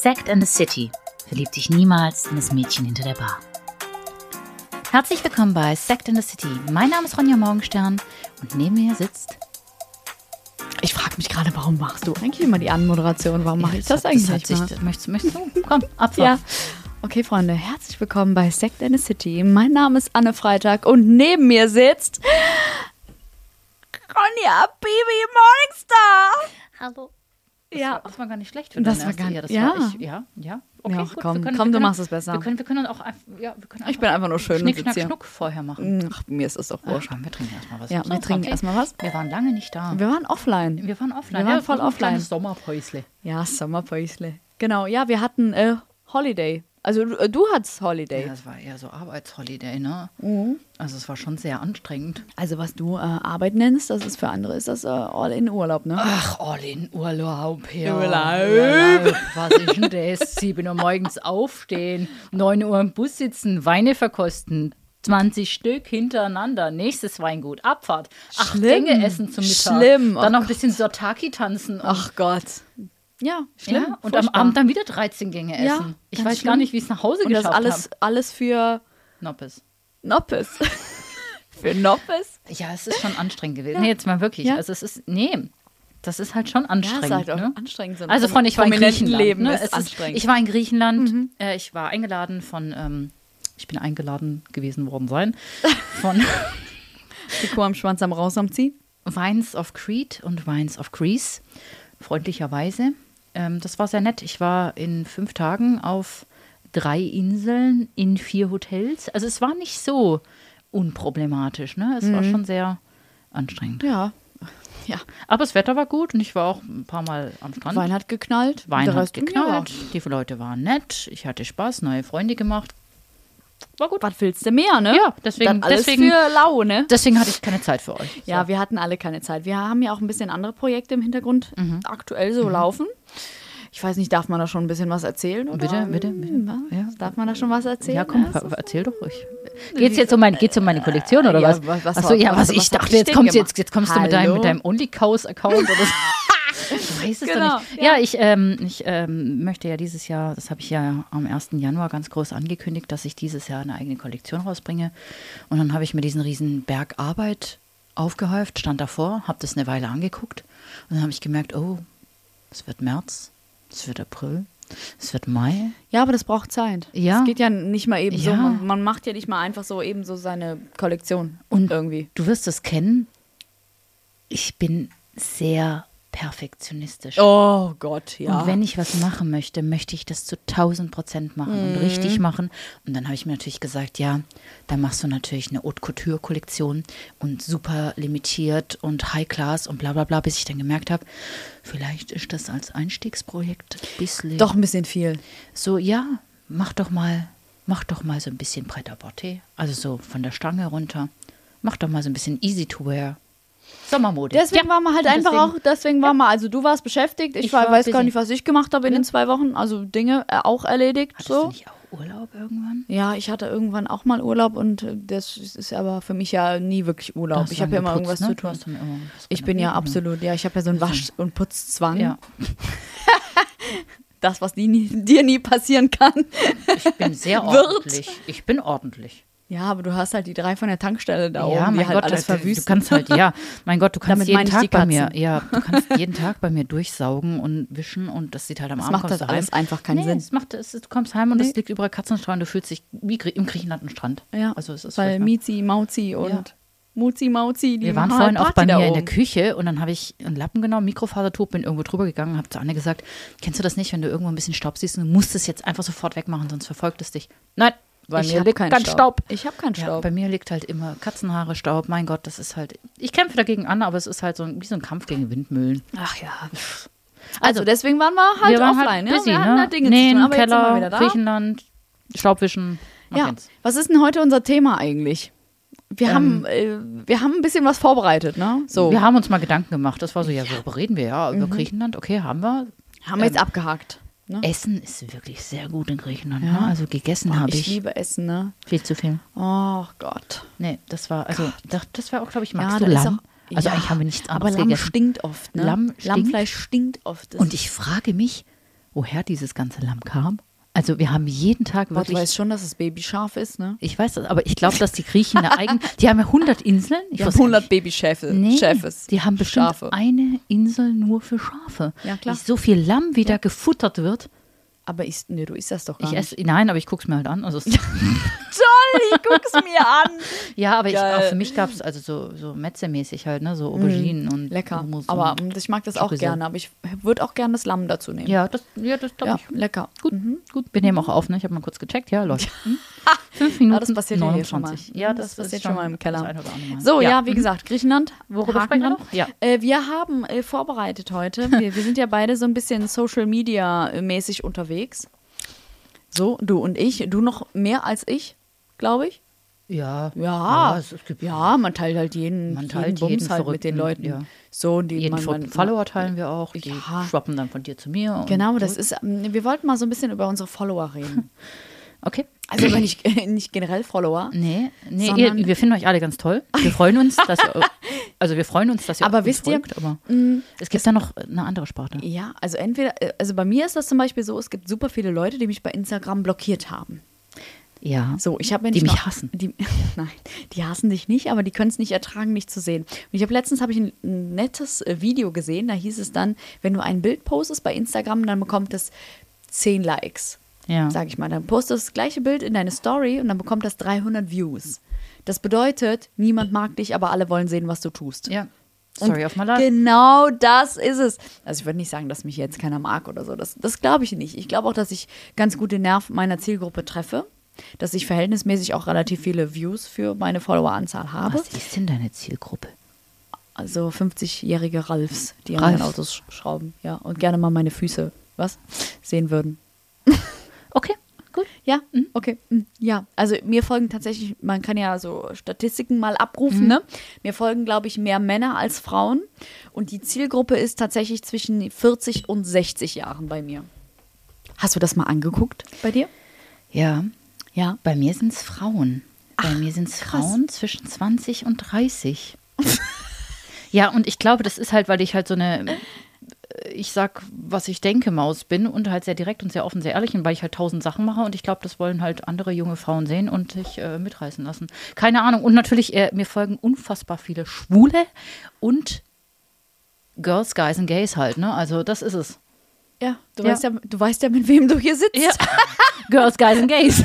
Sect and the City. Verlieb dich niemals in das Mädchen hinter der Bar. Herzlich willkommen bei Sect and the City. Mein Name ist Ronja Morgenstern und neben mir sitzt. Ich frage mich gerade, warum machst du eigentlich immer die Anmoderation? Warum mache ich das, hat- eigentlich hat nicht sich, mal? das möchtest, möchtest du? Komm, Abfahrt. Ja. Okay, Freunde, herzlich willkommen bei Sect and the City. Mein Name ist Anne Freitag und neben mir sitzt Ronja Bibi Morningstar. Hallo. Ja. Das war gar nicht schlecht für Das war gar- ja, das ja. war ich, ja, ja. Okay, Ja, gut, komm, können, komm, du können, machst es besser. Wir können, wir können auch, einfach- ja, wir können Ich bin einfach nur schön und Schnick, sitz Schnack. Schnuck vorher machen. Ach, mir ist das doch Ach, wurscht. wir trinken erstmal was. Ja, wir trinken okay. erstmal was. Wir waren lange nicht da. Wir waren offline. Wir waren offline. Wir waren ja, voll offline. Sommerpäusle. Ja, Sommerpäusle. Genau, ja, wir hatten äh, Holiday. Also du, äh, du hattest Holiday. Ja, das war eher so Arbeitsholiday, ne? Mhm. Also es war schon sehr anstrengend. Also was du äh, Arbeit nennst, das ist für andere, ist das äh, all in Urlaub, ne? Ach, all in Urlaub, ja. Urlaub. Urlaub. Was ist denn das? 7 Uhr morgens aufstehen, 9 Uhr im Bus sitzen, Weine verkosten. 20 Stück hintereinander. Nächstes Weingut, Abfahrt. Acht Schlimm. Gänge essen zum Mittag. Schlimm. Dann Oh noch ein bisschen Sotaki tanzen. Ach Gott. Ja, schlimm. ja, und am. Abend dann wieder 13 Gänge essen. Ja, ich weiß gar schlimm. nicht, wie ich es nach Hause Und das geschafft alles, habe. alles für Noppes. Noppes. für Noppes? Ja, es ist schon anstrengend gewesen. Nee, jetzt mal wirklich. Ja. Also es ist, nee, das ist halt schon anstrengend. halt auch ne? anstrengend. So Also von ich war in Griechenland. Leben ne? ist ist, anstrengend. Mhm. ich war in Griechenland. Äh, ich war eingeladen von, ähm, ich bin eingeladen gewesen worden sein, von die Kuh am Schwanz am Raus am Ziehen. Wines of Crete und Wines of Greece. Freundlicherweise. Ähm, das war sehr nett. Ich war in fünf Tagen auf drei Inseln in vier Hotels. Also es war nicht so unproblematisch. Ne? Es Mhm. war schon sehr anstrengend. Ja. Ja. Aber das Wetter war gut und ich war auch ein paar Mal am Strand. Wein hat geknallt. Wein hat geknallt. Die Leute waren nett. Ich hatte Spaß, neue Freunde gemacht. War gut. Was willst du mehr, ne? Ja, deswegen- deswegen- für lau, ne? Deswegen hatte ich keine Zeit für euch. Ja, wir hatten alle keine Zeit. Wir haben ja auch ein bisschen andere Projekte im Hintergrund Mhm. aktuell so laufen. Ich weiß nicht, darf man da schon ein bisschen was erzählen? Oder? Bitte, bitte, bitte. Was? Ja. Darf man da schon was erzählen? Ja, komm, Ja, erzähl doch ruhig. Geht's jetzt um meine, geht's um meine Kollektion oder Ja, was? was- Achso, ja, was- was, ich dachte, ich jetzt kommst, jetzt, jetzt kommst du mit deinem, Hallo? mit deinem OnlyCows-Account oder so. Weiß es Genau, doch nicht. Ja, ich, ähm, ich ähm, möchte ja dieses Jahr, das habe ich ja am 1. Januar ganz groß angekündigt, dass ich dieses Jahr eine eigene Kollektion rausbringe. Und dann habe ich mir diesen riesen Berg Arbeit aufgehäuft, stand davor, habe das eine Weile angeguckt und dann habe ich gemerkt, oh, es wird März, es wird April, es wird Mai. Ja, aber das braucht Zeit. Ja. Es geht ja nicht mal eben so. Ja. Man, man macht ja nicht mal einfach so eben so seine Kollektion. Und irgendwie. Du wirst es kennen. Ich bin sehr perfektionistisch. Oh Gott, Und wenn ich was machen möchte, möchte ich das zu 1000 Prozent machen und Mhm. richtig machen. Und dann habe ich mir natürlich gesagt, ja, dann machst du natürlich eine Haute Couture Kollektion und super limitiert und High Class und bla bla bla, bis ich dann gemerkt habe, vielleicht ist das als Einstiegsprojekt ein bisschen Doch ein bisschen viel. so, ja, mach doch mal, mach doch mal so ein bisschen Pret-à-Porter, also so von der Stange runter. Mach doch mal so ein bisschen easy to wear. Sommermode. Deswegen Ja, waren wir halt und einfach deswegen- auch, deswegen waren wir, also du warst beschäftigt, ich, Ich war, weiß gar busy. nicht, was ich gemacht habe in den zwei Wochen, also Dinge äh, auch erledigt. Hattest so. du nicht auch Urlaub irgendwann? Ja, ich hatte irgendwann auch mal Urlaub und äh, das ist aber für mich ja nie wirklich Urlaub. Ich habe ja immer irgendwas ne? zu tun. immer Ich bin ja renoviert, absolut, ja, ich habe ja so einen Wasch- und Putzzwang. Ja, Das, was die nie, dir nie passieren kann. ich bin sehr Wird. ordentlich. Ich bin ordentlich. Ja, aber du hast halt die drei von der Tankstelle da ja, oben, die mein halt Gott, alles du, du kannst halt, ja, mein Gott, du kannst Damit jeden Tag die bei mir, ja, du kannst jeden Tag bei mir durchsaugen und wischen und das sieht halt am Das Abend macht kommst das alles heim. einfach keinen nee, Sinn. Es macht, es, du kommst heim und Nee. es liegt überall Katzenstreu und du fühlst dich wie im Griechenland ein Strand. Ja, also es ist weil. Mizi, Mauzi und Ja. Muzi, Mauzi, die Wir waren machen vorhin halt auch bei mir in der. Küche und dann habe ich einen Lappen genommen, Mikrofasertuch, bin irgendwo drüber gegangen, habe zu Anne gesagt, kennst du das nicht, wenn du irgendwo ein bisschen Staub siehst und du musst es jetzt einfach sofort wegmachen, sonst verfolgt es dich. Nein, bei Ich mir liegt keinen kein Staub. Staub. Ich habe keinen Ja, Staub. bei mir liegt halt immer Katzenhaare, Staub. Mein Gott, das ist halt. Ich kämpfe dagegen an, aber es ist halt so ein, wie so ein Kampf gegen Windmühlen. Ach ja. Also, Also deswegen waren wir halt wir waren offline. halt busy, ja? Wir hatten ne? da Dinge Nähen, zu tun, aber jetzt sind wir Keller, wieder da. Griechenland, Staubwischen. Ja, kennt's. was ist denn heute unser Thema eigentlich? Wir, Ähm, haben, äh, wir haben ein bisschen was vorbereitet, ne? So, Wir haben uns mal Gedanken gemacht. Das war so, ja, worüber reden wir? Ja, über Griechenland. Okay, haben wir. haben wir jetzt ähm, abgehakt. Ne? Essen ist wirklich sehr gut in Griechenland. Ja. Ne? Also gegessen habe ich ich, liebe Essen, ne? viel zu viel. Oh Gott. Nee, das war, also, das, das war auch, glaube ich, Ja, magst da du Lamm? auch- also ja, eigentlich haben wir nichts Aber anderes Lamm gegessen. stinkt oft, ne? Lamm stinkt. Lammfleisch stinkt oft. Und ich frage mich, woher dieses ganze Lamm kam? Also wir haben jeden Tag du wirklich. weißt schon, dass es Babyschaf ist, ne? Ich weiß das, aber ich glaube, dass die Griechen eine eigene. Die haben ja 100 Inseln. Ich Die weiß haben gar 100 nicht. Babyschäfe. Nee, Schäfes. die haben bestimmt Schafe. eine Insel nur für Schafe. Ja, klar. So viel Lamm, wie da gefuttert wird. Aber isst, nee, du isst das doch gar Ich nicht. esse, nein, aber ich gucke es mir halt an. Also ich guck's mir an. ja, aber ich, auch für mich gab es also so, so Metze-mäßig halt, ne? So Auberginen und Mm, Lecker. Hummus Aber und, ich mag das auch Chorizo. gerne. Aber ich würde auch gerne das Lamm dazu nehmen. ja, das, ja, das glaube Ja, ich. lecker. Gut, Mhm. gut. Wir nehmen auch auf, ne? Ich habe mal kurz gecheckt. Ja, läuft. Hm? Fünf Minuten. Ja, das passiert ja hier schon mal. 29. Ja, das, Das passiert schon mal im Keller. So, ja, wie mhm. gesagt, Griechenland. Worüber sprechen wir noch? Ja. Äh, wir haben äh, vorbereitet heute. Wir, wir sind ja beide so ein bisschen Social Media mäßig unterwegs. So, du und ich. Du noch mehr als ich, glaube ich. Ja, Ja, es, es gibt ja, man teilt halt jeden, Man jeden teilt Bums jeden halt mit den Leuten. ja. So, und die jeden man, man, Follower teilen wir auch. Die Ja. schwappen dann von dir zu mir. Genau, das ist, ähm, wir wollten mal so ein bisschen über unsere Follower reden. Okay. Also ich nicht generell Follower. Nee, nee ihr, wir finden euch alle ganz toll. Wir freuen uns, dass ihr, also wir freuen uns, dass ihr Aber wisst ihr, folgt, aber es gibt da noch eine andere Sparte. Ja, also entweder, äh, also bei mir ist das zum Beispiel so, es gibt super viele Leute, die mich bei Instagram blockiert haben. Ja. So, ich habe mir Die mich noch- hassen. Die, nein, die hassen dich nicht, aber die können es nicht ertragen, dich zu sehen. Und ich habe letztens habe ich ein, ein nettes äh, Video gesehen, da hieß es dann, wenn du ein Bild postest bei Instagram, dann bekommt es 10 Likes. Ja. Sag ich mal, dann postest du das gleiche Bild in deine Story und dann bekommt das 300 Views. Das bedeutet, niemand mag dich, aber alle wollen sehen, was du tust. Ja. Sorry auf my life. Genau das ist es. Also ich würde nicht sagen, dass mich jetzt keiner mag oder so. Das, das glaube ich nicht. Ich glaube auch, dass ich ganz gut den Nerv meiner Zielgruppe treffe. Dass ich verhältnismäßig auch relativ viele Views für meine Followeranzahl habe. Was ist denn deine Zielgruppe? Also 50-jährige Ralfs, die an Ralf. ihren Autos sch- schrauben. Ja, und gerne mal meine Füße, was? Sehen würden. Okay, gut. Ja, okay. mm, Ja, also mir folgen tatsächlich, man kann ja so Statistiken mal Mhm. abrufen, ne? Mir folgen, glaube ich, mehr Männer als Frauen. Und die Zielgruppe ist tatsächlich zwischen 40 und 60 Jahren bei mir. Hast du das mal angeguckt bei dir? Ja, Ja. bei mir sind es Frauen. Bei mir sind es. Frauen zwischen 20 und 30. ja, und ich glaube, das ist halt, weil ich halt so eine, äh, ich sag, was ich denke, Maus bin und halt sehr direkt und sehr offen, sehr ehrlich und weil ich halt tausend Sachen mache und ich glaube, das wollen halt andere junge Frauen sehen und sich äh, mitreißen lassen. Keine Ahnung. Und natürlich, äh, mir folgen unfassbar viele Schwule und Girls, Guys und Gays halt, ne? Also das ist es. Ja, du, Ja. Weißt ja, du weißt ja, mit wem du hier sitzt. Ja. Girls, Guys und Gays.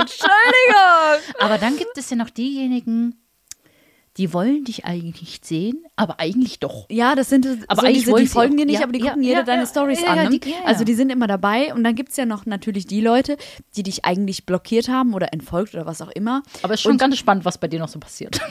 Entschuldigung! Aber dann gibt es ja noch diejenigen, die wollen dich eigentlich nicht sehen, aber eigentlich doch. Ja, das sind Aber so eigentlich diese, die folgen dir nicht, ja, aber die ja, gucken jede ja, deine ja, Stories an. Ne? die-. Also die sind immer dabei und dann gibt es ja noch natürlich die Leute, die dich eigentlich blockiert haben oder entfolgt oder was auch immer. Aber es ist schon Und- ganz spannend, was bei dir noch so passiert.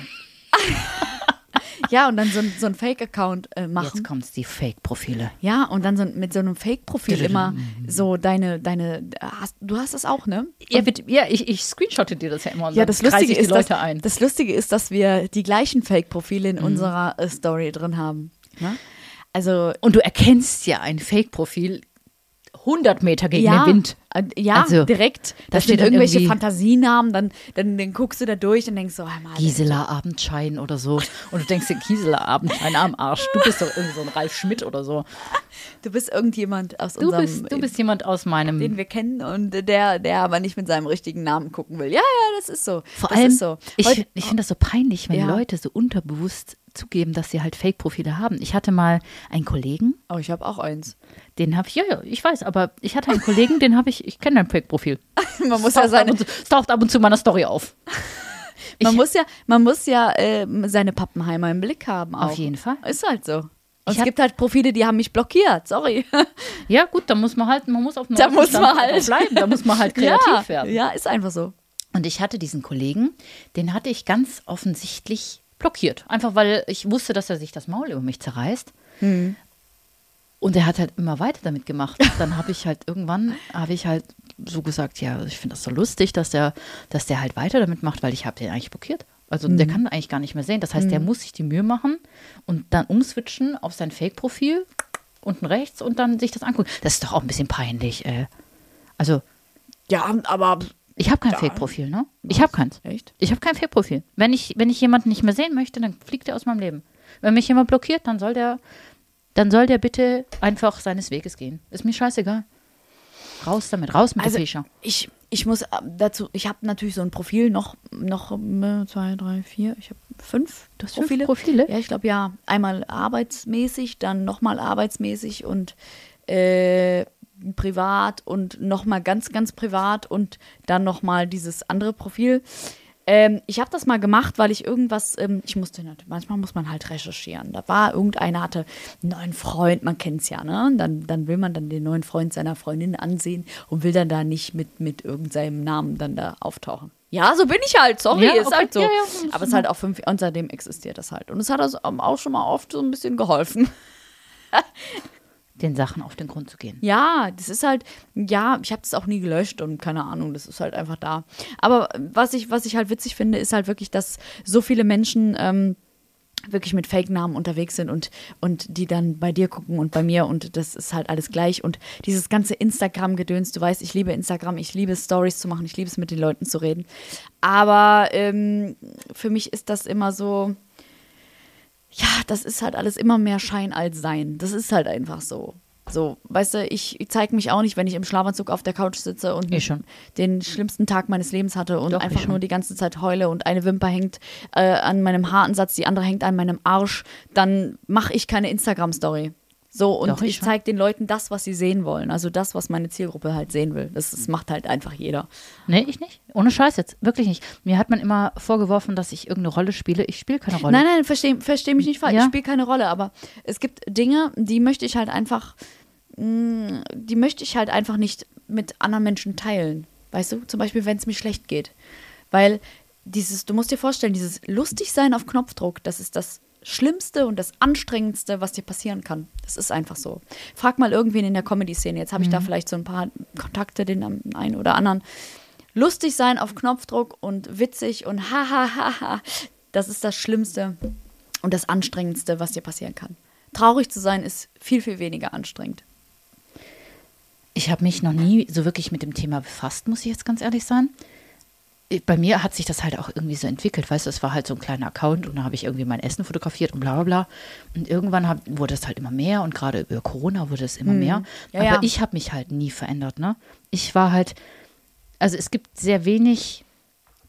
Ja, und dann so, ein- so ein Fake-Account äh, machen. Jetzt kommt's die Fake-Profile. Ja, und dann so mit so einem Fake-Profil immer so deine, deine, hast, du hast das auch, ne? Ja, bitte, ja ich, ich screenshotte dir das ja immer und Ja, das Lustige, ist, Leute dass, ein. das Lustige ist, dass wir die gleichen Fake-Profile in unserer äh, Story drin haben. Ne? Also, Und du erkennst ja ein Fake-Profil 100 Meter gegen ja, den Wind. ja, Also, direkt. da dann irgendwelche Fantasienamen, dann, dann, dann guckst du da durch und denkst so, hör mal, Gisela Abendschein oder so. Und du denkst dir, Gisela Abendschein am Arsch. Du bist doch irgendwie so ein Ralf Schmidt oder so. du bist irgendjemand aus Du unserem, bist, du bist jemand aus den meinem. wir kennen und der, der aber nicht mit seinem richtigen Namen gucken will. Ja, ja, das ist so. Vor das allem, ist so. ich, ich finde das so peinlich, wenn Ja. Leute so unterbewusst zugeben, dass sie halt Fake-Profile haben. Ich hatte mal einen Kollegen, oh, ich habe auch eins. den habe ich, ja, ja, ich weiß, aber ich hatte einen Kollegen, den habe ich, ich kenne dein Fake-Profil. Man muss ja seine, zu, es taucht ab und zu meiner Story auf. man Ich- muss ja, man muss ja äh, seine Pappenheimer im Blick haben. Auch. Auf jeden Fall. Ist halt so. Und Ich es gibt halt Profile, die haben mich blockiert. Sorry. Ja, gut, da muss man halt, man muss auf dem Da muss man halt- bleiben, da muss man halt kreativ ja, werden. Ja, ist einfach so. Und ich hatte diesen Kollegen, den hatte ich ganz offensichtlich blockiert. Einfach weil ich wusste, dass er sich das Maul über mich zerreißt. Und er hat halt immer weiter damit gemacht. Dann habe ich halt irgendwann, habe ich halt so gesagt, ja, ich finde das so lustig, dass der, dass der halt weiter damit macht, weil ich habe den eigentlich blockiert. Also der kann eigentlich gar nicht mehr sehen. Das heißt, der muss sich die Mühe machen und dann umswitchen auf sein Fake-Profil unten rechts und dann sich das angucken. Das ist doch auch ein bisschen peinlich. Äh. Also Ja, aber ich habe kein Fake-Profil, ne? Ich habe keins. Echt? Ich habe kein Fake-Profil. Wenn ich, wenn ich jemanden nicht mehr sehen möchte, dann fliegt er aus meinem Leben. Wenn mich jemand blockiert, dann soll der dann soll der bitte einfach seines Weges gehen. Ist mir scheißegal. Raus damit, raus mit Also der Fischer. ich, ich muss äh, dazu, ich habe natürlich so ein Profil noch, noch zwei, drei, vier, ich habe fünf Du hast fünf Profile? Ja, ich glaube ja. Einmal arbeitsmäßig, dann nochmal arbeitsmäßig und äh, privat und nochmal ganz, ganz privat und dann nochmal dieses andere Profil. Ähm, ich habe das mal gemacht, weil ich irgendwas, ähm, ich musste, nicht- manchmal muss man halt recherchieren. Da war irgendeiner hatte einen neuen Freund, man kennt es ja, ne? Und Dann, dann will man dann den neuen Freund seiner Freundin ansehen und will dann da nicht mit, mit irgendeinem Namen dann da auftauchen. Ja, so bin ich halt, sorry, Ja, ist okay. halt so. Ja, ja, Aber es ist halt auch fünf, und seitdem existiert das halt. Und es hat also auch schon mal oft so ein bisschen geholfen. Den Sachen auf den Grund zu gehen. Ja, das ist halt, ja, ich habe das auch nie gelöscht und keine Ahnung, das ist halt einfach da. Aber was ich, was ich halt witzig finde, ist halt wirklich, dass so viele Menschen ähm, wirklich mit Fake-Namen unterwegs sind und, und die dann bei dir gucken und bei mir und das ist halt alles gleich. Und dieses ganze Instagram-Gedöns, du weißt, ich liebe Instagram, ich liebe es, Stories zu machen, ich liebe es, mit den Leuten zu reden. Aber ähm, für mich ist das immer so, ja, das ist halt alles immer mehr Schein als Sein. Das ist halt einfach so. So, weißt du, ich, ich zeige mich auch nicht, wenn ich im Schlafanzug auf der Couch sitze und schon. den schlimmsten Tag meines Lebens hatte und Doch, ich einfach nur die ganze Zeit heule und eine Wimper hängt äh, an meinem Haaransatz, die andere hängt an meinem Arsch, dann mache ich keine Instagram-Story. So, und Doch, ich ich zeige den Leuten das, was sie sehen wollen. Also das, was meine Zielgruppe halt sehen will. Das, das macht halt einfach jeder. Nee, ich nicht. Ohne Scheiß jetzt. Wirklich nicht. Mir hat man immer vorgeworfen, dass ich irgendeine Rolle spiele. Ich spiele keine Rolle. Nein, nein, versteh, versteh mich nicht falsch. Ja. Ich spiele keine Rolle, aber es gibt Dinge, die möchte ich halt einfach, mh, die möchte ich halt einfach nicht mit anderen Menschen teilen. Weißt du? Zum Beispiel, wenn es mir schlecht geht. Weil dieses, du musst dir vorstellen, dieses lustig sein auf Knopfdruck, das ist das Schlimmste und das Anstrengendste, was dir passieren kann. Das ist einfach so. Frag mal irgendwen in der Comedy-Szene. Jetzt habe ich da vielleicht so ein paar Kontakte, den einen oder anderen. Lustig sein auf Knopfdruck und witzig und ha ha ha ha. Das ist das Schlimmste und das Anstrengendste, was dir passieren kann. Traurig zu sein ist viel, viel weniger anstrengend. Ich habe mich noch nie so wirklich mit dem Thema befasst, muss ich jetzt ganz ehrlich sein. Bei mir hat sich das halt auch irgendwie so entwickelt, weißt du, es war halt so ein kleiner Account und da habe ich irgendwie mein Essen fotografiert und bla bla bla. Und irgendwann hab, wurde es halt immer mehr und gerade über Corona wurde es immer mehr. Hm. Ja, Aber ja. ich habe mich halt nie verändert, ne? Ich war halt, also es gibt sehr wenig,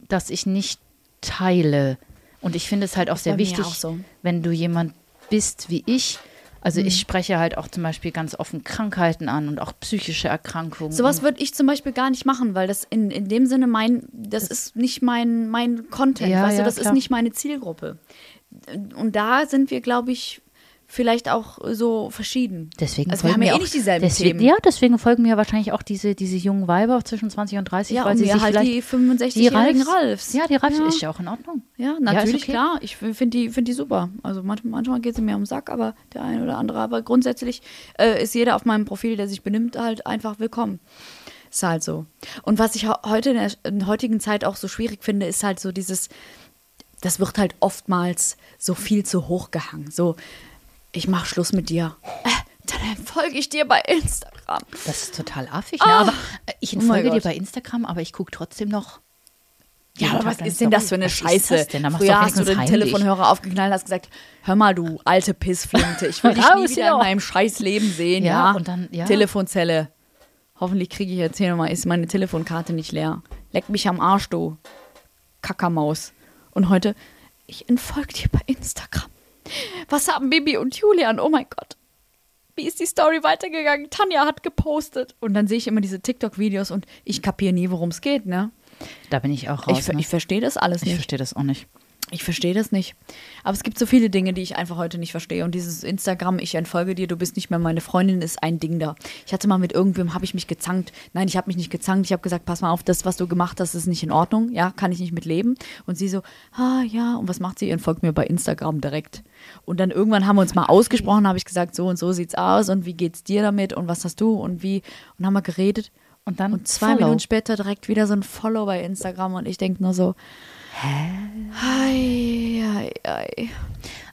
das ich nicht teile. Und ich finde es halt auch sehr wichtig, auch so. wenn du jemand bist wie ich. Also Mhm. ich spreche halt auch zum Beispiel ganz offen Krankheiten an und auch psychische Erkrankungen. Sowas würde ich zum Beispiel gar nicht machen, weil das in, in dem Sinne mein, das ist nicht mein, mein Content, Ja, weißt ja, du, das klar. ist nicht meine Zielgruppe. Und da sind wir, glaube ich, vielleicht auch so verschieden. Deswegen also wir folgen haben ja mir eh nicht dieselben deswegen, Themen. Ja, deswegen folgen mir wahrscheinlich auch diese, diese jungen Weiber zwischen 20 und 30, Ja, weil und sie sich halt die 65-jährigen Ralfs. Ja, die Ralfs Ja. ist ja auch in Ordnung. Ja, natürlich, okay. klar. Ich finde die, find die super. Also manchmal, manchmal geht sie mir um den Sack, aber der eine oder andere. Aber grundsätzlich äh, ist jeder auf meinem Profil, der sich benimmt, halt einfach willkommen. Ist halt so. Und was ich heute in der, in der heutigen Zeit auch so schwierig finde, ist halt so dieses, das wird halt oftmals so viel zu hoch gehangen. So, ich mach Schluss mit dir. Äh, dann folge ich dir bei Instagram. Das ist total affig. Ne? Aber äh, ich Oh mein folge dir Gott. bei Instagram, aber ich gucke trotzdem noch. Ja, aber was ist denn das für eine Was ist Scheiße? das denn? Da Früher hast du den heimlich. Telefonhörer aufgeknallt und hast gesagt, hör mal, du alte Pissflinte, ich will dich nie wieder in meinem scheiß Leben sehen, Ja, ja. und dann- ja. Telefonzelle. Hoffentlich kriege ich jetzt hier nochmal, ist meine Telefonkarte nicht leer. Leck mich am Arsch, du Kackermaus. Und heute, ich entfolge dir bei Instagram. Was haben Bibi und Julian? Oh mein Gott. Wie ist die Story weitergegangen? Tanja hat gepostet. Und dann sehe ich immer diese TikTok-Videos und ich kapiere nie, worum es geht, ne? Da bin ich auch raus. Ich, ne? ich verstehe das alles ich nicht. verstehe das auch nicht. Ich verstehe das nicht. Aber es gibt so viele Dinge, die ich einfach heute nicht verstehe. Und dieses Instagram, ich entfolge dir, du bist nicht mehr meine Freundin, ist ein Ding da. Ich hatte mal mit irgendwem, habe ich mich gezankt. Nein, ich habe mich nicht gezankt. Ich habe gesagt, pass mal auf, das, was du gemacht hast, ist nicht in Ordnung. Ja, kann ich nicht mit leben. Und sie so, ah ja, und was macht sie? Entfolgt mir bei Instagram direkt. Und dann irgendwann haben wir uns mal ausgesprochen, habe ich gesagt, so und so sieht's aus und wie geht's dir damit und was hast du und wie. Und haben wir geredet. Und dann Und zwei Follow. Minuten später direkt wieder so ein Follow bei Instagram und ich denke nur so, hä? Ei, ei, ei.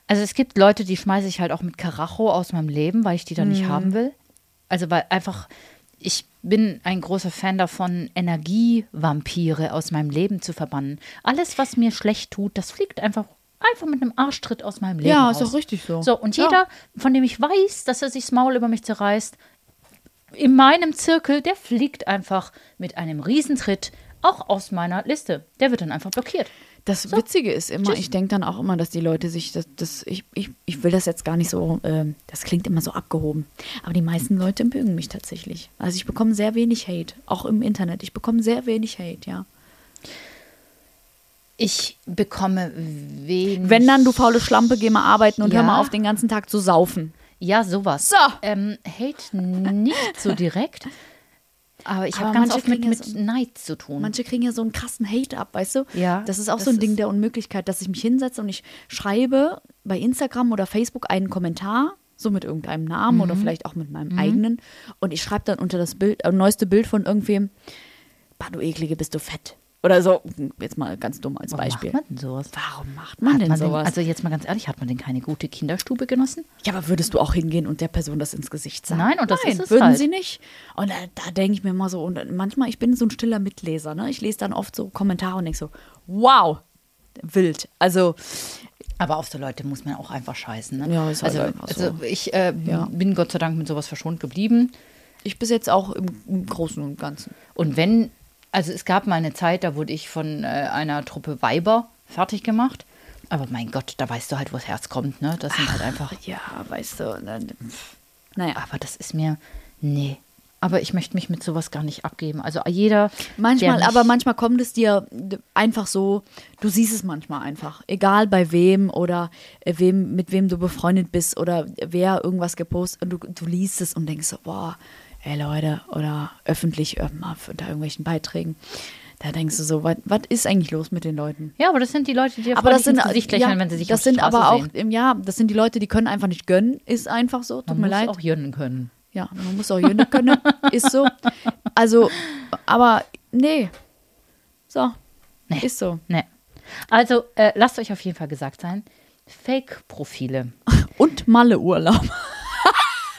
Also es gibt Leute, die schmeiße ich halt auch mit Karacho aus meinem Leben, weil ich die dann Mhm. nicht haben will. Also weil einfach, ich bin ein großer Fan davon, Energievampire aus meinem Leben zu verbannen. Alles, was mir schlecht tut, das fliegt einfach einfach mit einem Arschtritt aus meinem Leben Ja, raus. ist doch richtig so. So, und Ja. jeder, von dem ich weiß, dass er sich das Maul über mich zerreißt, in meinem Zirkel, der fliegt einfach mit einem Riesentritt auch aus meiner Liste. Der wird dann einfach blockiert. Das Witzige ist immer, ich denke dann auch immer, dass die Leute sich, das, das, ich, ich, ich will das jetzt gar nicht so, ähm, das klingt immer so abgehoben, aber die meisten Leute mögen mich tatsächlich. Also ich bekomme sehr wenig Hate, auch im Internet. Ich bekomme sehr wenig Hate, ja. Ich bekomme wenig. Wenn dann, du faule Schlampe, geh mal arbeiten und hör Ja. mal auf, den ganzen Tag zu saufen. Ja, sowas. So. Ähm, Hate nicht so direkt. Aber ich habe ganz oft mit, mit so- Neid zu tun. Manche kriegen ja so einen krassen Hate ab, weißt du? Ja, Das ist auch das so ein Ding der Unmöglichkeit, dass ich mich hinsetze und ich schreibe bei Instagram oder Facebook einen Kommentar, so mit irgendeinem Namen Mhm. oder vielleicht auch mit meinem eigenen. Und ich schreibe dann unter das Bild, äh, neueste Bild von irgendwem, bah, du eklige, bist du fett. Oder so, jetzt mal ganz dumm als Warum Beispiel. macht man denn sowas? Warum macht man man denn, sowas? also jetzt mal ganz ehrlich, hat man denn keine gute Kinderstube genossen? ja, aber würdest du auch hingehen und der Person das ins Gesicht sagen? Nein, und das Nein, ist es würden halt. sie nicht. Und da, da denke ich mir mal so, und manchmal, ich bin so ein stiller Mitleser, ne? Ich lese dann oft so Kommentare und denke so, wow, wild. Also, Aber auf so Leute muss man auch einfach scheißen. Ne? Ja, ist halt also, einfach so. also ich äh, Ja. bin Gott sei Dank mit sowas verschont geblieben. ich bis jetzt auch im, im Großen und Ganzen. Und wenn, also es gab mal eine Zeit, da wurde ich von äh, einer Truppe Weiber fertig gemacht. Aber mein Gott, da weißt du halt, wo das Herz kommt, ne? Das sind halt einfach. Ja, weißt du. ne, Naja. Aber das ist mir. Nee. Aber ich möchte mich mit sowas gar nicht abgeben. Also jeder. Manchmal, aber manchmal kommt es dir einfach so, du siehst es manchmal einfach. Egal bei wem oder äh, wem, mit wem du befreundet bist oder wer irgendwas gepostet und du, du liest es und denkst so, boah, ey Leute, oder öffentlich äh, mal unter irgendwelchen Beiträgen. Da denkst du so, was ist eigentlich los mit den Leuten? Ja, aber das sind die Leute, die Aber das sind, ins Gesicht lächeln, ja, wenn sie sich das sind aber auch, sehen. ähm, ja, das sind die Leute, die können einfach nicht gönnen, ist einfach so, tut Man mir muss leid. auch jönnen können. Ja, man muss auch Jünde können, ist so. Also, aber nee. So, Nee. ist so. Nee. Also, äh, lasst euch auf jeden Fall gesagt sein, Fake-Profile. Und Malle-Urlaub.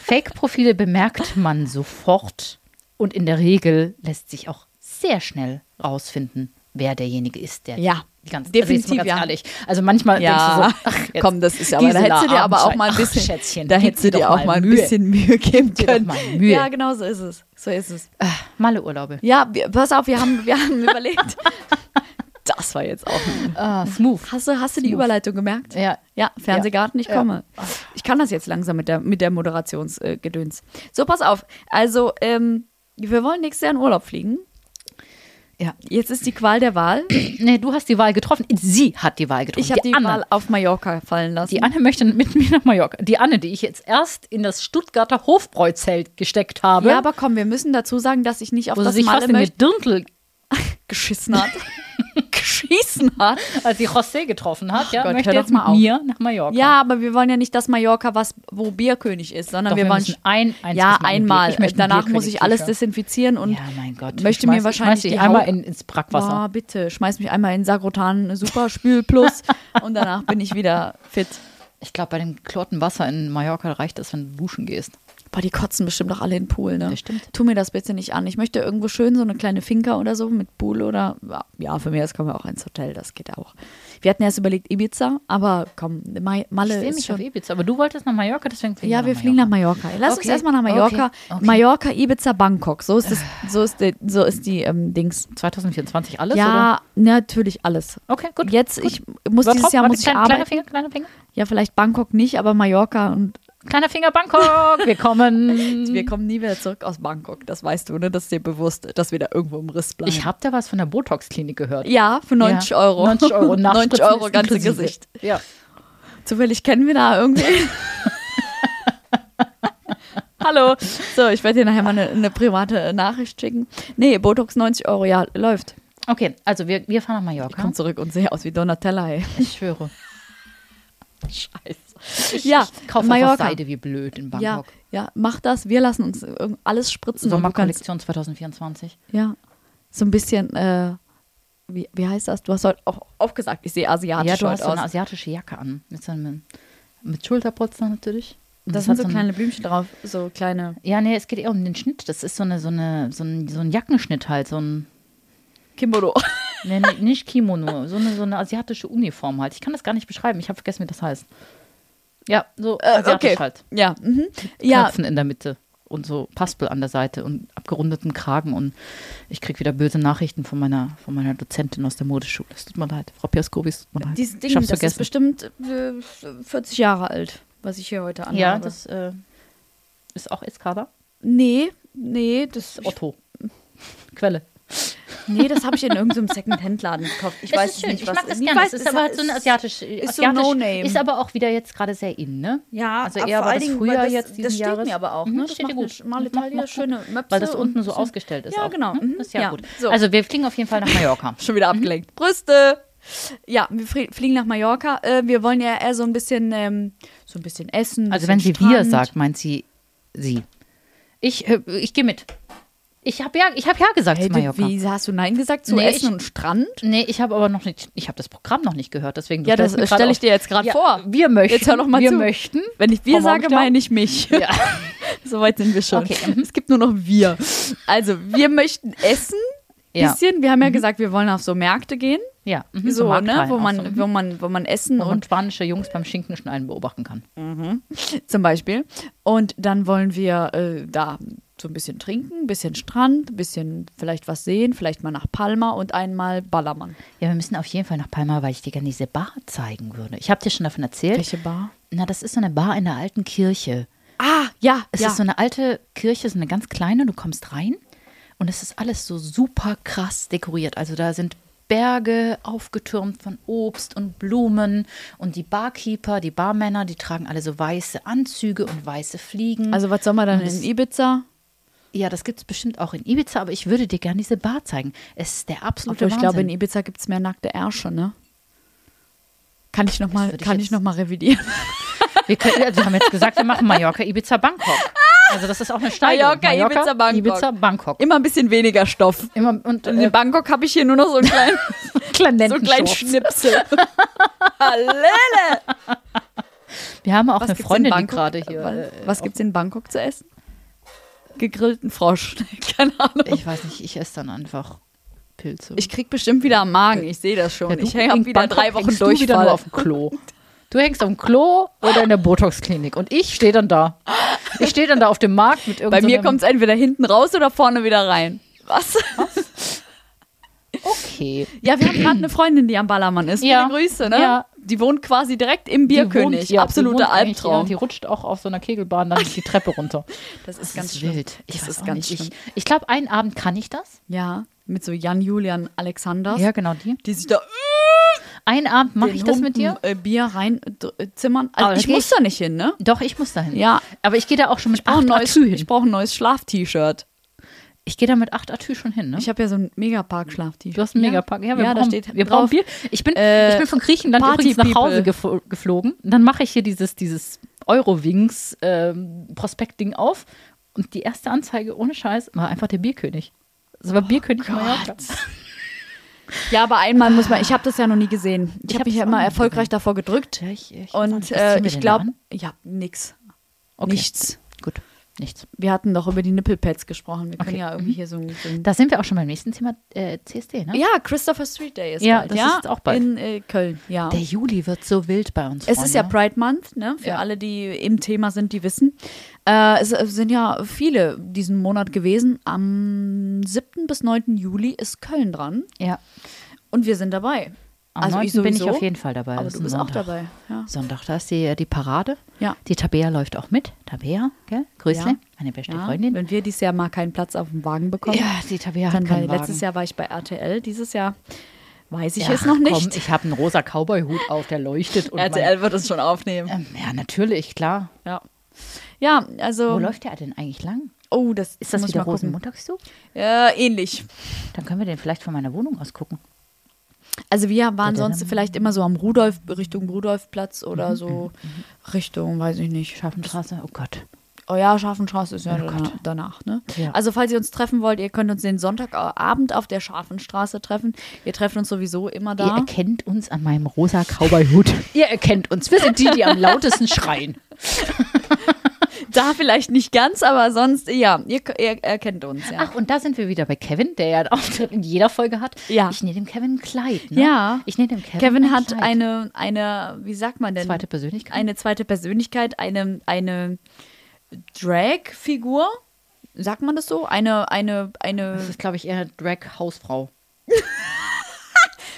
Fake-Profile bemerkt man sofort und in der Regel lässt sich auch sehr schnell rausfinden, wer derjenige ist, der Ja, die ganze definitiv, also jetzt mal ganz ja. ehrlich. Also manchmal Ja, denkst du so, ach, jetzt, komm, das ist aber, da hättest du dir aber auch mal ein Ach, bisschen, Schätzchen, da hättest du dir auch mal ein Mühe. bisschen Mühe geben können. Mühe. Ja, genau so ist es. So ist es. äh, Malle-Urlaube. Ja, wir, pass auf, wir haben, wir haben überlegt. Das war jetzt auch. Ah, smooth. Hast du, hast du die Überleitung gemerkt? Ja. Ja, Fernsehgarten, ich Ja. komme. Ich kann das jetzt langsam mit der, mit der Moderationsgedöns. so, pass auf. Also, ähm, wir wollen nächstes Jahr in Urlaub fliegen. Ja. Jetzt ist die Qual der Wahl. Nee, du hast die Wahl getroffen. Sie hat die Wahl getroffen. Ich habe die, Anne. Wahl auf Mallorca fallen lassen. Die Anne möchte mit mir nach Mallorca. Die Anne, die ich jetzt erst in das Stuttgarter Hofbräuzelt gesteckt habe, ja, aber komm, wir müssen dazu sagen, dass ich nicht auf wo sie das sich fast Malle in die möchte. Dirndl, Geschissen hat. Geschissen hat. als sie José getroffen hat, ja, Gott, möchte jetzt mit auf. mir nach Mallorca. Ja, aber wir wollen ja nicht das Mallorca, was, wo Bierkönig ist, sondern Doch, wir, wir wollen ein ja Mal einmal. Danach muss ich alles desinfizieren und ja, mein Gott. möchte Ich mir schmeiß- wahrscheinlich schmeiß die einmal in, ins Brackwasser. Boah, bitte, schmeiß mich einmal in Sagrotan Super Spül Plus und danach bin ich wieder fit. Ich glaube, bei dem klorten Wasser in Mallorca reicht es, wenn du duschen gehst. Boah, die kotzen bestimmt auch alle in den Pool, ne? Das stimmt. Tu mir das bitte nicht an. Ich möchte irgendwo schön so eine kleine Finca oder so mit Pool oder ja, für mich das kommen wir auch ins Hotel, das geht auch. Wir hatten erst überlegt Ibiza, aber komm, Ma- Ich Malle sehe ist mich schon auf Ibiza, aber du wolltest nach Mallorca, deswegen fliegen Ja, wir nach fliegen nach Mallorca. Lass uns Okay, erstmal nach Mallorca. okay, okay. Mallorca, Ibiza, Bangkok. So ist es, so ist die, so ist die ähm, Dings. 2024 alles, ja, natürlich alles. oder? Okay, gut. Jetzt, gut. ich muss Warte, dieses Jahr warte, muss ich klein, arbeiten. Kleiner Finger, kleiner Finger. Ja, vielleicht Bangkok nicht, aber Mallorca und Kleiner Finger Bangkok, wir kommen. wir kommen nie wieder zurück aus Bangkok. Das weißt du, ne? Das ist dir bewusst, dass wir da irgendwo im Riss bleiben. Ich habe da was von der Botox-Klinik gehört. ja, für 90 Ja, Euro. 90 Euro. 90 Nachspritzen Euro ganze inklusive. Gesicht. Ja. Zufällig kennen wir da irgendwie. Hallo. So, ich werde dir nachher mal eine, eine private Nachricht schicken. Nee, Botox 90 Euro, ja, läuft. Okay, also wir, wir fahren nach Mallorca. Komm zurück und sehe aus wie Donatella, ey. Ich schwöre. Scheiße. Ja, Ich kaufe Mallorca. einfach Seide wie blöd in Ja, Bangkok. ja, mach das. Wir lassen uns alles spritzen. Sommerkollektion 2024. ja, so ein bisschen, äh, wie, wie heißt das? Du hast heute auch aufgesagt, ich sehe asiatisch Ja, du hast so eine aus. asiatische Jacke an. Mit, so einem, mit Schulterpolster natürlich. Und Da das sind hat so ein- kleine Blümchen drauf, so kleine Ja, nee, es geht eher um den Schnitt. Das ist so, eine, so, eine, so, ein, so ein Jackenschnitt halt. So ein, Kimbodo. Nee, nee, nicht Kimono, so eine, so eine asiatische Uniform halt. Ich kann das gar nicht beschreiben. Ich habe vergessen, wie das heißt. Ja, so asiatisch okay. halt. Ja, mhm. ja, Knöpfen in der Mitte und so Paspel an der Seite und abgerundeten Kragen und ich kriege wieder böse Nachrichten von meiner, von meiner Dozentin aus der Modeschule. Es tut mir leid, Frau Piaskowi, es tut mir leid. dieses Ding, ich hab's das ist vergessen. bestimmt äh, 40 Jahre alt, was ich hier heute anhabe. ja, das äh, ist auch Eskada. Nee, nee, das, ich, Otto. Quelle. Nee, das habe ich in irgendeinem Second-Hand-Laden gekauft. Ich Es weiß ist schön, nicht, ich was mag das gerne. weiß, es ist aber so ein asiatisch, ist so asiatisch No-Name. ist aber auch wieder jetzt gerade sehr in, ne? Ja, Also eher war das früher das, jetzt Das steht Jahres. mir aber auch, Mhm, ne? das steht gut. Schmale Macht- Taille, macht- schöne Möpse. Weil das unten so ausgestellt ist Ja, auch. genau. Ne? Mhm. Das ist ja, Ja. gut. So. Also wir fliegen auf jeden Fall nach Mallorca. Schon wieder abgelenkt. Brüste! Ja, wir flie- fliegen nach Mallorca. Äh, wir wollen ja eher so ein bisschen, ähm, so ein bisschen essen. Also wenn sie Strand. wir sagt, meint sie sie. Ich, äh, ich gehe mit. Ich habe ja, ich hab ja gesagt Hey, zu Mallorca. wie hast du Nein gesagt zu Nee, Essen ich- und Strand? Nee, ich habe aber noch nicht, ich habe das Programm noch nicht gehört, deswegen. Ja, das stelle ich dir jetzt gerade Ja, vor. Wir möchten. Jetzt hör doch mal wir zu. möchten. Wenn ich wir Frau sage, meine ich mich. Ja. Soweit sind wir schon. Okay, mhm. Es gibt nur noch wir. Also, wir möchten essen. Ja. Bisschen. Wir haben ja gesagt, wir wollen auf so Märkte gehen. Ja, mhm, So, ne? Wo man, so, mhm. wo man, wo man essen wo man und spanische Jungs beim Schinkenschneiden beobachten kann. zum Beispiel. Und dann wollen wir äh, da so ein bisschen trinken, ein bisschen Strand, ein bisschen vielleicht was sehen, vielleicht mal nach Palma und einmal Ballermann. Ja, wir müssen auf jeden Fall nach Palma, weil ich dir gerne diese Bar zeigen würde. Ich habe dir schon davon erzählt. Welche Bar? Na, das ist so eine Bar in der alten Kirche. Ah, ja, Es ja. ist so eine alte Kirche, so eine ganz kleine. Du kommst rein und es ist alles so super krass dekoriert. Also da sind Berge aufgetürmt von Obst und Blumen und die Barkeeper, die Barmänner, die tragen alle so weiße Anzüge und weiße Fliegen. also, was soll man dann Und in Ibiza? ja, das gibt es bestimmt auch in Ibiza, aber ich würde dir gerne diese Bar zeigen. Es ist der absolute Obwohl, ich glaube, in Wahnsinn. Ibiza gibt es mehr nackte Ärsche, ne? Kann ich nochmal ich kann ich noch mal revidieren? Wir, können, wir haben jetzt gesagt, wir machen Mallorca, Ibiza, Bangkok. Also das ist auch eine Steigerung. Mallorca, Ibiza, Bangkok. Ibiza, Bangkok. Immer ein bisschen weniger Stoff. Immer und Und äh, in Bangkok habe ich hier nur noch so einen kleinen, so einen kleinen. Schnipsel. Hallele! Wir haben auch Was eine Freundin, gerade hier. Was, äh, was gibt's in Bangkok zu essen? Gegrillten Frosch. Keine Ahnung. Ich weiß nicht, ich esse dann einfach Pilze. Ich krieg bestimmt wieder am Magen. Ich sehe das schon. Ja, ich hänge wieder Bangkok drei Wochen durch. wieder nur auf dem Klo. Du hängst dem Klo oder in der Botox-Klinik und ich stehe dann da. Ich stehe dann da auf dem Markt mit Bei irgendeinem. mir kommt es entweder hinten raus oder vorne wieder rein. Was? Okay. Ja, wir haben gerade eine Freundin, die am Ballermann ist. Ja. Viele Grüße, ne? Ja. Die wohnt quasi direkt im Bierkönig. wohnt- ja, die Absoluter Albtraum. Ja, die rutscht auch auf so einer Kegelbahn dann die Treppe runter. das ist Das ganz ist schlimm. wild. Ich Das weiß ist ganz nicht. Ich, schlimm. ich glaube, einen Abend kann ich das. Ja, mit so Jan Julian Alexanders, Ja, genau die. die sich da Einen Abend mache ich das mit dir. Humpen, Äh, Bier rein äh, zimmern. Also Aber da ich muss ich- da nicht hin, ne? Doch, ich muss dahin. Ja. Aber ich gehe da auch schon mit Ich brauche acht neues, Atü hin. ich brauch ein neues Schlaf-T-Shirt. Ich gehe da mit acht Atü schon hin, ne? Ich habe ja so ein Megapark-Schlaf-T-Shirt. Du hast einen Megapark. Ja, wir, ja da brauchen, steht wir brauchen Bier. Ich bin, äh, ich bin von Griechenland Party übrigens nach Hause gefo geflogen. Dann mache ich hier dieses, dieses Eurowings ähm, auf. Und die erste Anzeige, ohne Scheiß, war einfach der Bierkönig. Das war Bierkönig Mallorca. Ja, aber einmal muss man, ich habe das ja noch nie gesehen. Ich, Ich habe hab mich ja immer erfolgreich davor gedrückt. Ja, ich, ich Und äh, ich glaube, ja, nix. Okay. Nichts. Gut, nichts. Wir hatten doch über die Nippelpads gesprochen. Wir können Okay. ja irgendwie hier so, ein- Da sind wir auch schon beim nächsten Thema äh, CSD, ne? Ja, Christopher Street Day ist Ja, bald. das ja, ist auch bald. In äh, Köln, ja. Der Juli wird so wild bei uns. es ist ja Freunde. Pride Month, ne? Für Ja. alle, die im Thema sind, die wissen. Äh, es sind ja viele diesen Monat gewesen. Am 7. bis 9. Juli ist Köln dran. Ja. Und wir sind dabei. Am also 9. ich bin ich auf jeden Fall dabei. Aber du ist bist ein auch Sonntag. dabei. Ja. Sonntag, da ist die, die Parade. Ja. Die Tabea läuft auch mit. Tabea, gell? Grüßle, Ja. meine beste Ja, Freundin. wenn wir dieses Jahr mal keinen Platz auf dem Wagen bekommen, Ja, die Tabea hat dann keinen Wagen. letztes Jahr war ich bei RTL, dieses Jahr weiß ich Ja, es noch Komm, nicht. ich habe einen rosa Cowboy-Hut auf, der leuchtet. Und RTL wird es schon aufnehmen. Ähm, ja, natürlich, klar. Ja. Ja, also. Wo läuft der denn eigentlich lang? Oh, das Ist das wieder. Rosenmontagszug? Ja, ähnlich. Dann können wir den vielleicht von meiner Wohnung aus gucken. Also wir waren sonst vielleicht immer so am Rudolf, Richtung Rudolfplatz Mhm, oder so Richtung, weiß ich nicht. Scharfenstraße, oh Gott. Oh ja, Scharfenstraße ist ja Oh dana- Gott. danach, ne? Ja. Also falls ihr uns treffen wollt, ihr könnt uns den Sonntagabend auf der Scharfenstraße treffen. Wir treffen uns sowieso immer Ihr da. erkennt uns an meinem rosa Cowboy-Hut. Ihr erkennt uns. Wir sind die, die am lautesten schreien. Da vielleicht nicht ganz, aber sonst, ja, ihr, ihr erkennt uns, ja. Ach, und da sind wir wieder bei Kevin, der ja einen Auftritt in jeder Folge hat. Ja. Ich nehme dem Kevin ein Kleid. Ne? Ja. Ich nehme dem Kevin Kevin ein hat Kleid. eine, eine, wie sagt man denn? zweite Persönlichkeit. Eine zweite Persönlichkeit, eine, eine Drag-Figur. Sagt man das so? Eine, eine, eine. das ist, glaube ich, eher Drag-Hausfrau.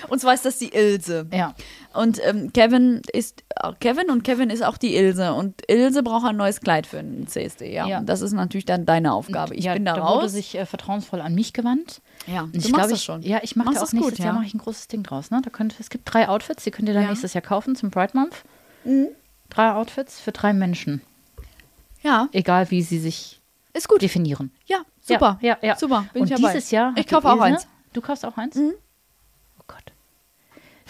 Und zwar ist das die Ilse. Ja. Und ähm, Kevin ist äh, Kevin und Kevin ist auch die Ilse. Und Ilse braucht ein neues Kleid für den CSD. Ja. Ja. Und das ist natürlich dann deine Aufgabe. Ich ja, bin da, da raus. wurde sich äh, vertrauensvoll an mich gewandt. ja, Und du ich glaube, schon. Ja, ich mache da auch das gut, nächstes Jahr ja. mache ich ein großes Ding draus. Ne? Da könnt, es gibt drei Outfits, die könnt ihr dann. Mhm. nächstes Jahr kaufen zum Pride Month. Drei Outfits für drei Menschen. Ja, Egal, wie sie sich ist gut. definieren. Ja, super. Ja, ja, ja. Super, bin Und ich dabei. dieses Jahr. Ich kaufe auch eins. Mhm. Du kaufst auch eins? Gott.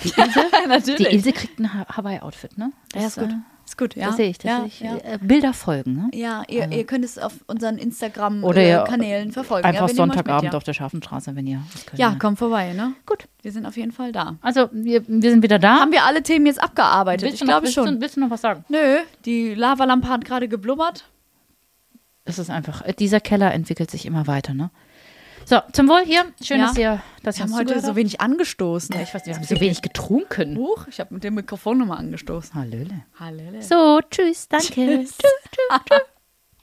Die Ilse, Natürlich. die Ilse kriegt ein Ha- Hawaii-Outfit, ne? ja, ist gut. äh, Ist gut, ja. Das sehe ich, das ja, sehe ich. Ja, Äh, Bilder folgen, ne? ja ihr, ihr könnt es auf unseren Instagram-Kanälen verfolgen. Einfach ja, Sonntagabend mit, auf der Schafenstraße, wenn ihr das könnt. Ja, ne? komm vorbei, ne? Gut. Wir sind auf jeden Fall da. Also, wir, wir sind wieder da. Haben wir alle Themen jetzt abgearbeitet? willst ich glaube schon. Du, willst du noch was sagen? Nö, die Lavalampe hat gerade geblubbert. Es ist einfach, äh, dieser Keller entwickelt sich immer weiter, ne? So, zum Wohl hier. Schön, Ja. dass ihr, Wir ihr haben heute so wenig angestoßen. Ich weiß, wir haben so wenig getrunken. Huch, ich habe mit dem Mikrofon nochmal angestoßen. Hallöle. Hallöle. So, tschüss, danke. Tschüss.